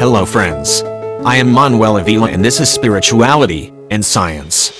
Hello friends. I am Manuel Avila and this is Spirituality and Science.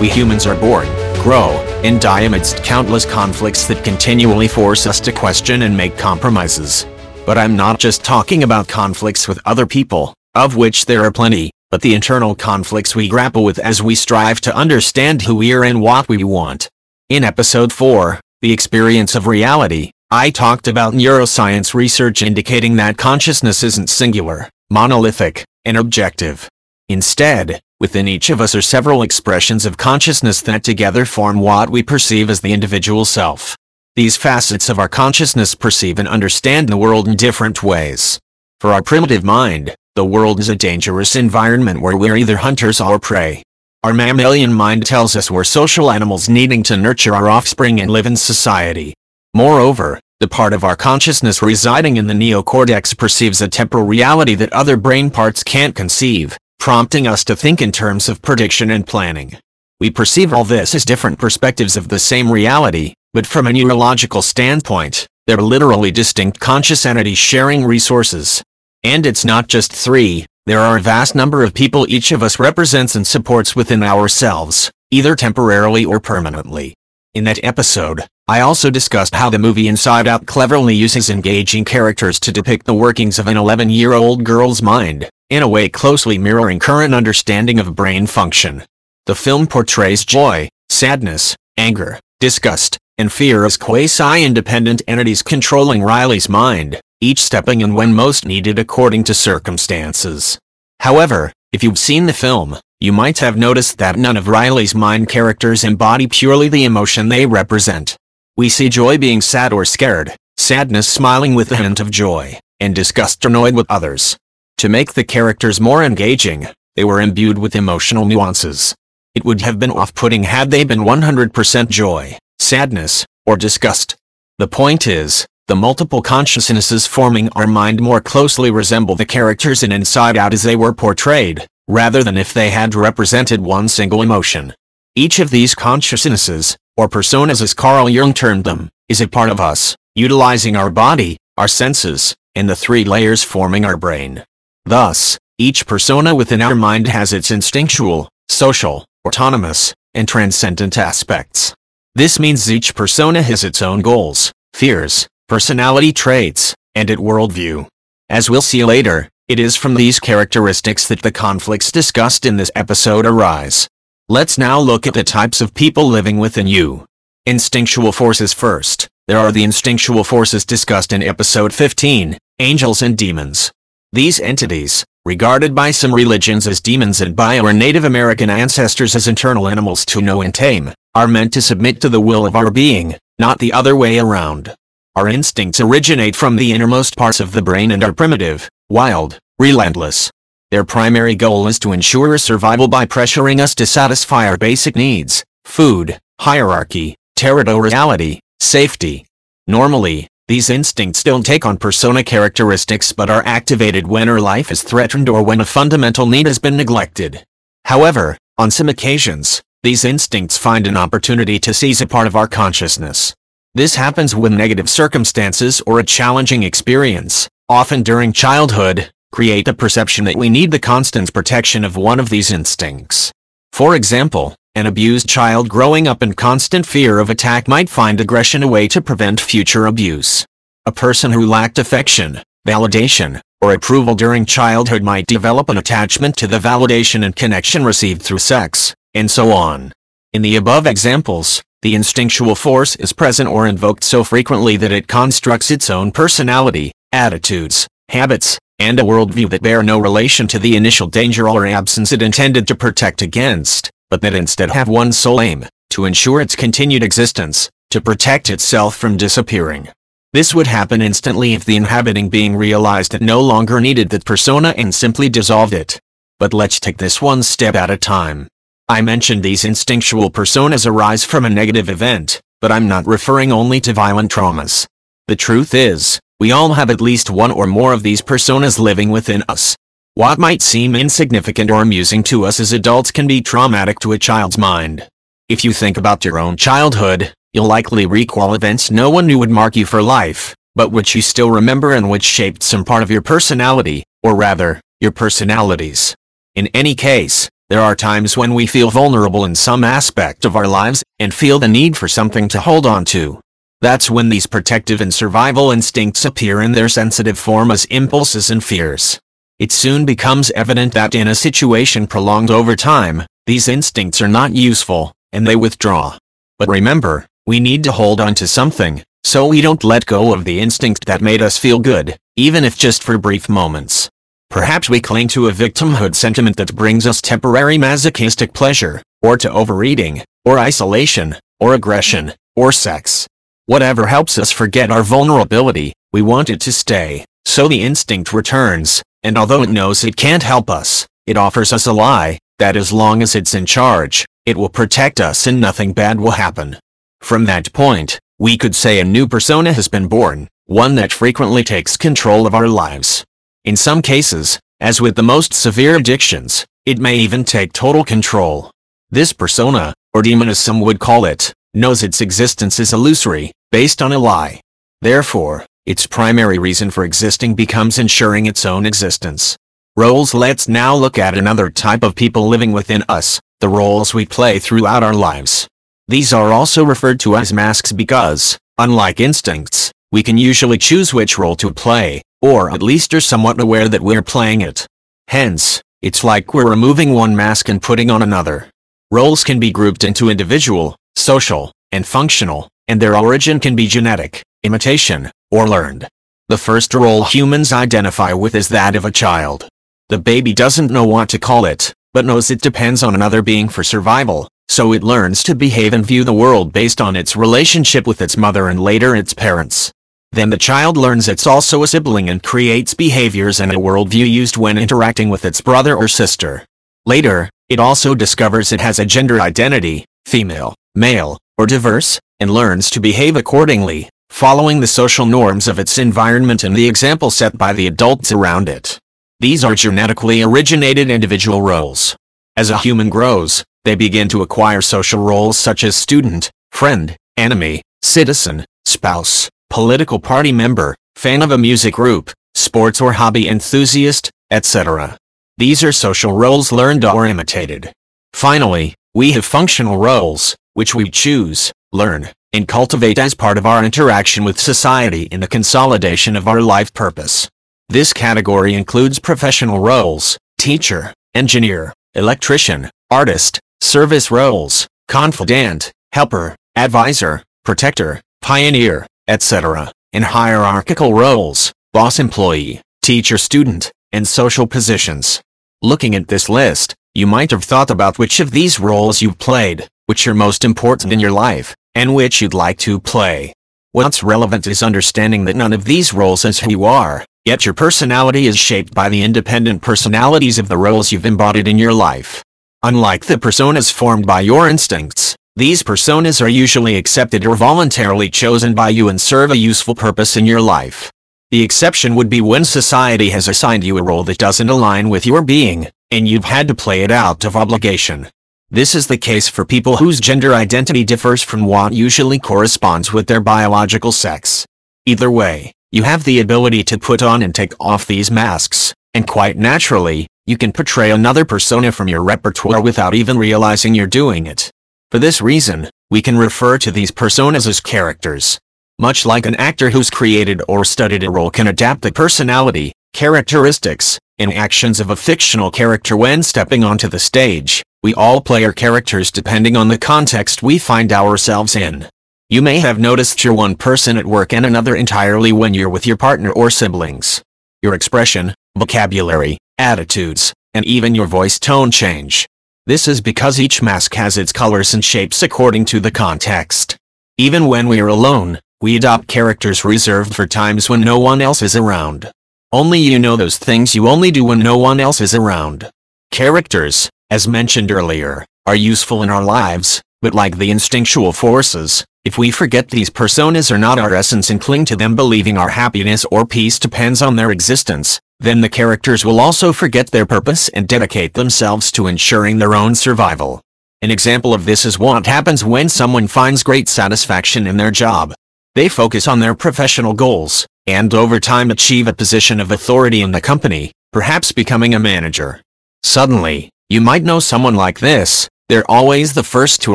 We humans are born, grow, and die amidst countless conflicts that continually force us to question and make compromises. But I'm not just talking about conflicts with other people, of which there are plenty, but the internal conflicts we grapple with as we strive to understand who we are and what we want. In episode 4, The Experience of Reality, I talked about neuroscience research indicating that consciousness isn't singular, monolithic, and objective. Instead, within each of us are several expressions of consciousness that together form what we perceive as the individual self. These facets of our consciousness perceive and understand the world in different ways. For our primitive mind, the world is a dangerous environment where we're either hunters or prey. Our mammalian mind tells us we're social animals needing to nurture our offspring and live in society. Moreover, the part of our consciousness residing in the neocortex perceives a temporal reality that other brain parts can't conceive, prompting us to think in terms of prediction and planning. We perceive all this as different perspectives of the same reality, but from a neurological standpoint, they're literally distinct conscious entities sharing resources. And it's not just three, there are a vast number of people each of us represents and supports within ourselves, either temporarily or permanently. In that episode, I also discussed how the movie Inside Out cleverly uses engaging characters to depict the workings of an 11-year-old girl's mind, in a way closely mirroring current understanding of brain function. The film portrays joy, sadness, anger, disgust, and fear as quasi-independent entities controlling Riley's mind, each stepping in when most needed according to circumstances. However, if you've seen the film, you might have noticed that none of Riley's mind characters embody purely the emotion they represent. We see joy being sad or scared, sadness smiling with a hint of joy, and disgust annoyed with others. To make the characters more engaging, they were imbued with emotional nuances. It would have been off-putting had they been 100% joy, sadness, or disgust. The point is, the multiple consciousnesses forming our mind more closely resemble the characters in Inside Out as they were portrayed, rather than if they had represented one single emotion. Each of these consciousnesses, or personas as Carl Jung termed them, is a part of us, utilizing our body, our senses, and the three layers forming our brain. Thus, each persona within our mind has its instinctual, social, autonomous, and transcendent aspects. This means each persona has its own goals, fears, personality traits, and at worldview. As we'll see later, it is from these characteristics that the conflicts discussed in this episode arise. Let's now look at the types of people living within you. Instinctual forces first. There are the instinctual forces discussed in episode 15, angels and demons. These entities, regarded by some religions as demons and by our Native American ancestors as internal animals to know and tame, are meant to submit to the will of our being, not the other way around. Our instincts originate from the innermost parts of the brain and are primitive, wild, relentless. Their primary goal is to ensure survival by pressuring us to satisfy our basic needs, food, hierarchy, territoriality, safety. Normally, these instincts don't take on persona characteristics but are activated when our life is threatened or when a fundamental need has been neglected. However, on some occasions, these instincts find an opportunity to seize a part of our consciousness. This happens when negative circumstances or a challenging experience, often during childhood, create the perception that we need the constant protection of one of these instincts. For example, an abused child growing up in constant fear of attack might find aggression a way to prevent future abuse. A person who lacked affection, validation, or approval during childhood might develop an attachment to the validation and connection received through sex, and so on. In the above examples, the instinctual force is present or invoked so frequently that it constructs its own personality, attitudes, habits, and a worldview that bear no relation to the initial danger or absence it intended to protect against, but that instead have one sole aim, to ensure its continued existence, to protect itself from disappearing. This would happen instantly if the inhabiting being realized it no longer needed that persona and simply dissolved it. But let's take this one step at a time. I mentioned these instinctual personas arise from a negative event, but I'm not referring only to violent traumas. The truth is, we all have at least one or more of these personas living within us. What might seem insignificant or amusing to us as adults can be traumatic to a child's mind. If you think about your own childhood, you'll likely recall events no one knew would mark you for life, but which you still remember and which shaped some part of your personality, or rather, your personalities. In any case, there are times when we feel vulnerable in some aspect of our lives and feel the need for something to hold on to. That's when these protective and survival instincts appear in their sensitive form as impulses and fears. It soon becomes evident that in a situation prolonged over time, these instincts are not useful, and they withdraw. But remember, we need to hold on to something, so we don't let go of the instinct that made us feel good, even if just for brief moments. Perhaps we cling to a victimhood sentiment that brings us temporary masochistic pleasure, or to overeating, or isolation, or aggression, or sex. Whatever helps us forget our vulnerability, we want it to stay, so the instinct returns, and although it knows it can't help us, it offers us a lie, that as long as it's in charge, it will protect us and nothing bad will happen. From that point, we could say a new persona has been born, one that frequently takes control of our lives. In some cases, as with the most severe addictions, it may even take total control. This persona, or demon as some would call it, knows its existence is illusory, based on a lie. Therefore, its primary reason for existing becomes ensuring its own existence. Roles Let's now look at another type of people living within us, the roles we play throughout our lives. These are also referred to as masks because, unlike instincts, we can usually choose which role to play, or at least are somewhat aware that we're playing it. Hence, it's like we're removing one mask and putting on another. Roles can be grouped into individual, social, and functional, and their origin can be genetic, imitation, or learned. The first role humans identify with is that of a child. The baby doesn't know what to call it, but knows it depends on another being for survival, so it learns to behave and view the world based on its relationship with its mother and later its parents. Then the child learns it's also a sibling and creates behaviors and a worldview used when interacting with its brother or sister. Later, it also discovers it has a gender identity, female, male, or diverse, and learns to behave accordingly, following the social norms of its environment and the example set by the adults around it. These are genetically originated individual roles. As a human grows, they begin to acquire social roles such as student, friend, enemy, citizen, spouse, political party member, fan of a music group, sports or hobby enthusiast, etc. These are social roles learned or imitated. Finally, we have functional roles, which we choose, learn, and cultivate as part of our interaction with society in the consolidation of our life purpose. This category includes professional roles, teacher, engineer, electrician, artist, service roles, confidant, helper, advisor, protector, pioneer, etc., in hierarchical roles, boss employee, teacher student, and social positions. Looking at this list, you might have thought about which of these roles you've played, which are most important in your life, and which you'd like to play. What's relevant is understanding that none of these roles is who you are, yet your personality is shaped by the independent personalities of the roles you've embodied in your life. Unlike the personas formed by your instincts, these personas are usually accepted or voluntarily chosen by you and serve a useful purpose in your life. The exception would be when society has assigned you a role that doesn't align with your being, and you've had to play it out of obligation. This is the case for people whose gender identity differs from what usually corresponds with their biological sex. Either way, you have the ability to put on and take off these masks, and quite naturally, you can portray another persona from your repertoire without even realizing you're doing it. For this reason, we can refer to these personas as characters. Much like an actor who's created or studied a role can adapt the personality, characteristics, and actions of a fictional character when stepping onto the stage, we all play our characters depending on the context we find ourselves in. You may have noticed you're one person at work and another entirely when you're with your partner or siblings. Your expression, vocabulary, attitudes, and even your voice tone change. This is because each mask has its colors and shapes according to the context. Even when we are alone, we adopt characters reserved for times when no one else is around. Only you know those things you only do when no one else is around. Characters, as mentioned earlier, are useful in our lives, but like the instinctual forces, if we forget these personas are not our essence and cling to them believing our happiness or peace depends on their existence, then the characters will also forget their purpose and dedicate themselves to ensuring their own survival. An example of this is what happens when someone finds great satisfaction in their job. They focus on their professional goals, and over time achieve a position of authority in the company, perhaps becoming a manager. Suddenly, you might know someone like this, they're always the first to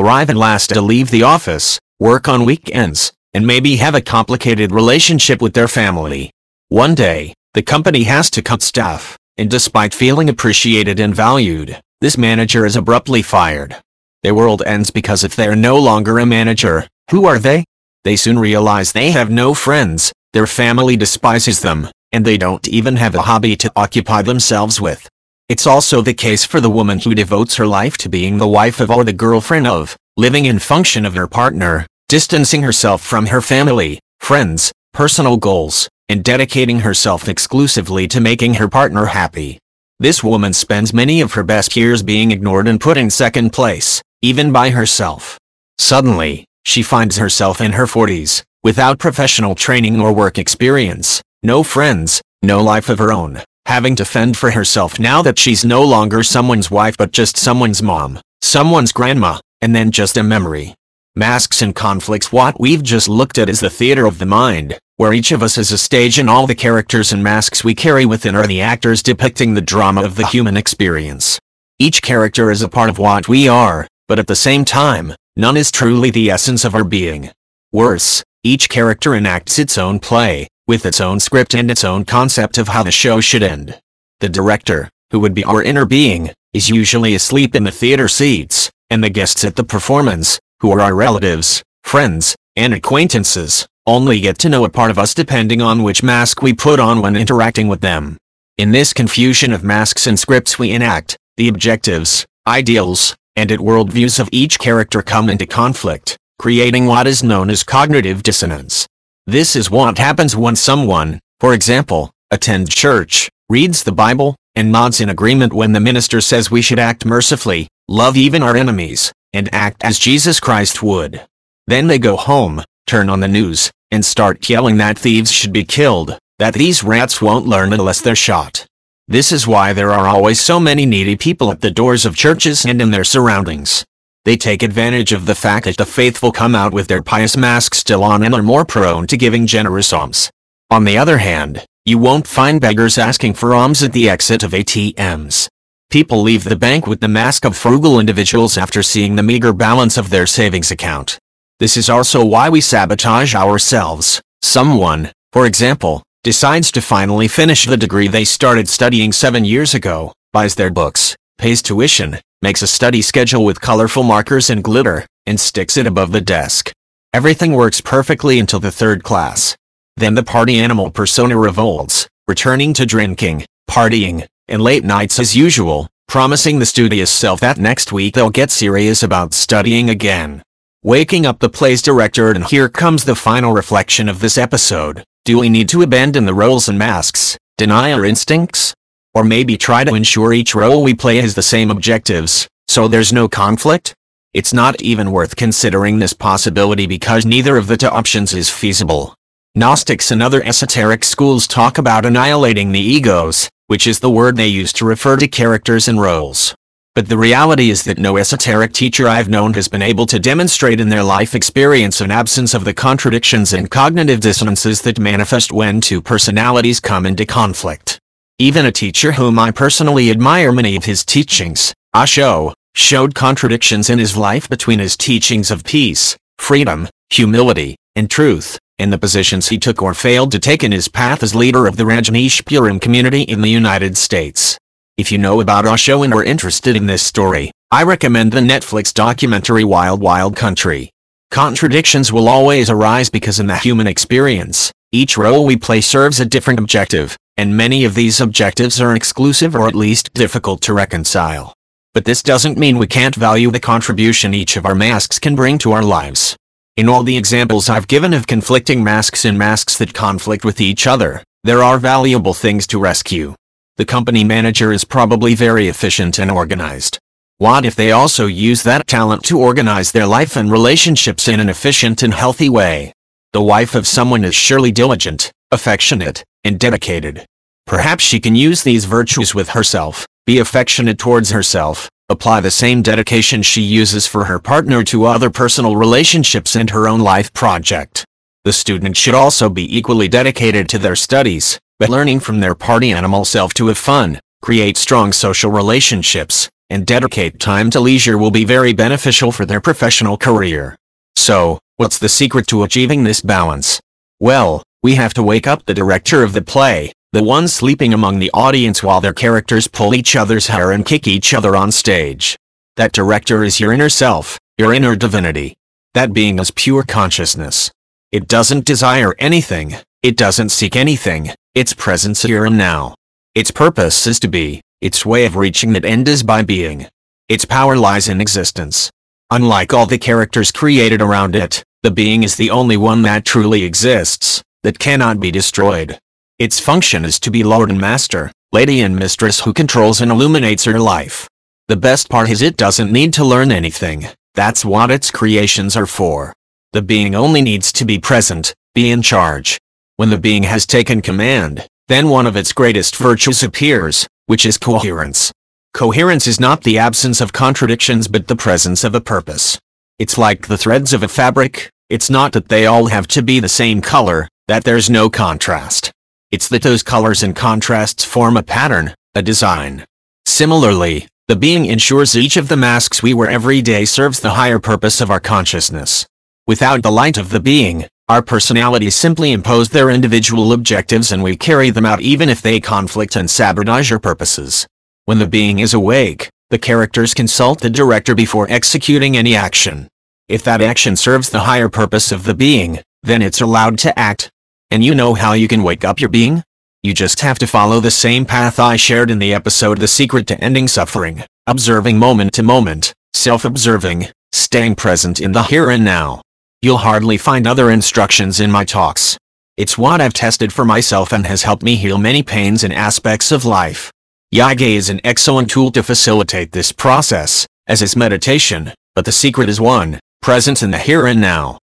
arrive and last to leave the office, work on weekends, and maybe have a complicated relationship with their family. One day, the company has to cut staff, and despite feeling appreciated and valued, this manager is abruptly fired. Their world ends because if they're no longer a manager, who are they? They soon realize they have no friends, their family despises them, and they don't even have a hobby to occupy themselves with. It's also the case for the woman who devotes her life to being the wife of or the girlfriend of, living in function of her partner, distancing herself from her family, friends, personal goals, and dedicating herself exclusively to making her partner happy. This woman spends many of her best years being ignored and put in second place, even by herself. Suddenly, she finds herself in her 40s, without professional training or work experience, no friends, no life of her own, having to fend for herself now that she's no longer someone's wife but just someone's mom, someone's grandma, and then just a memory. Masks and conflicts What we've just looked at is the theater of the mind, where each of us is a stage and all the characters and masks we carry within are the actors depicting the drama of the human experience. Each character is a part of what we are, but at the same time, none is truly the essence of our being. Worse, each character enacts its own play, with its own script and its own concept of how the show should end. The director, who would be our inner being, is usually asleep in the theater seats, and the guests at the performance, who are our relatives, friends, and acquaintances, only get to know a part of us depending on which mask we put on when interacting with them. In this confusion of masks and scripts we enact, the objectives, ideals, and at worldviews of each character come into conflict, creating what is known as cognitive dissonance. This is what happens when someone, for example, attends church, reads the Bible, and nods in agreement when the minister says we should act mercifully, love even our enemies, and act as Jesus Christ would. Then they go home, turn on the news, and start yelling that thieves should be killed, that these rats won't learn unless they're shot. This is why there are always so many needy people at the doors of churches and in their surroundings. They take advantage of the fact that the faithful come out with their pious masks still on and are more prone to giving generous alms. On the other hand, you won't find beggars asking for alms at the exit of ATMs. People leave the bank with the mask of frugal individuals after seeing the meager balance of their savings account. This is also why we sabotage ourselves. Someone, for example, decides to finally finish the degree they started studying seven years ago, buys their books, pays tuition, makes a study schedule with colorful markers and glitter, and sticks it above the desk. Everything works perfectly until the third class. Then the party animal persona revolts, returning to drinking, partying, and late nights as usual, promising the studious self that next week they'll get serious about studying again. Waking up the play's director and here comes the final reflection of this episode. Do we need to abandon the roles and masks, deny our instincts? Or maybe try to ensure each role we play has the same objectives, so there's no conflict? It's not even worth considering this possibility because neither of the two options is feasible. Gnostics and other esoteric schools talk about annihilating the egos, which is the word they use to refer to characters and roles. But the reality is that no esoteric teacher I've known has been able to demonstrate in their life experience an absence of the contradictions and cognitive dissonances that manifest when two personalities come into conflict. Even a teacher whom I personally admire many of his teachings, Osho, showed contradictions in his life between his teachings of peace, freedom, humility, and truth in the positions he took or failed to take in his path as leader of the Rajneeshpuram community in the United States. If you know about Osho and are interested in this story, I recommend the Netflix documentary Wild Wild Country. Contradictions will always arise because in the human experience, each role we play serves a different objective, and many of these objectives are exclusive or at least difficult to reconcile. But this doesn't mean we can't value the contribution each of our masks can bring to our lives. In all the examples I've given of conflicting masks and masks that conflict with each other, there are valuable things to rescue. The company manager is probably very efficient and organized. What if they also use that talent to organize their life and relationships in an efficient and healthy way? The wife of someone is surely diligent, affectionate, and dedicated. Perhaps she can use these virtues with herself, be affectionate towards herself, apply the same dedication she uses for her partner to other personal relationships and her own life project. The student should also be equally dedicated to their studies, but learning from their party animal self to have fun, create strong social relationships, and dedicate time to leisure will be very beneficial for their professional career. So, what's the secret to achieving this balance? Well, we have to wake up the director of the play, the one sleeping among the audience while their characters pull each other's hair and kick each other on stage. That director is your inner self, your inner divinity. That being is pure consciousness. It doesn't desire anything, it doesn't seek anything, its presence here and now. Its purpose is to be, its way of reaching that end is by being. Its power lies in existence. Unlike all the characters created around it, the being is the only one that truly exists, that cannot be destroyed. Its function is to be lord and master, lady and mistress who controls and illuminates her life. The best part is it doesn't need to learn anything, that's what its creations are for. The being only needs to be present, be in charge. When the being has taken command, then one of its greatest virtues appears, which is coherence. Coherence is not the absence of contradictions but the presence of a purpose. It's like the threads of a fabric, it's not that they all have to be the same color, that there's no contrast. It's that those colors and contrasts form a pattern, a design. Similarly, the being ensures each of the masks we wear every day serves the higher purpose of our consciousness. Without the light of the being, our personalities simply impose their individual objectives and we carry them out even if they conflict and sabotage our purposes. When the being is awake, the characters consult the director before executing any action. If that action serves the higher purpose of the being, then it's allowed to act. And you know how you can wake up your being? You just have to follow the same path I shared in the episode The Secret to Ending Suffering, observing moment to moment, self-observing, staying present in the here and now. You'll hardly find other instructions in my talks. It's what I've tested for myself and has helped me heal many pains and aspects of life. Ikigai is an excellent tool to facilitate this process, as is meditation, but the secret is one, presence in the here and now.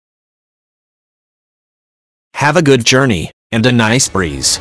Have a good journey, and a nice breeze.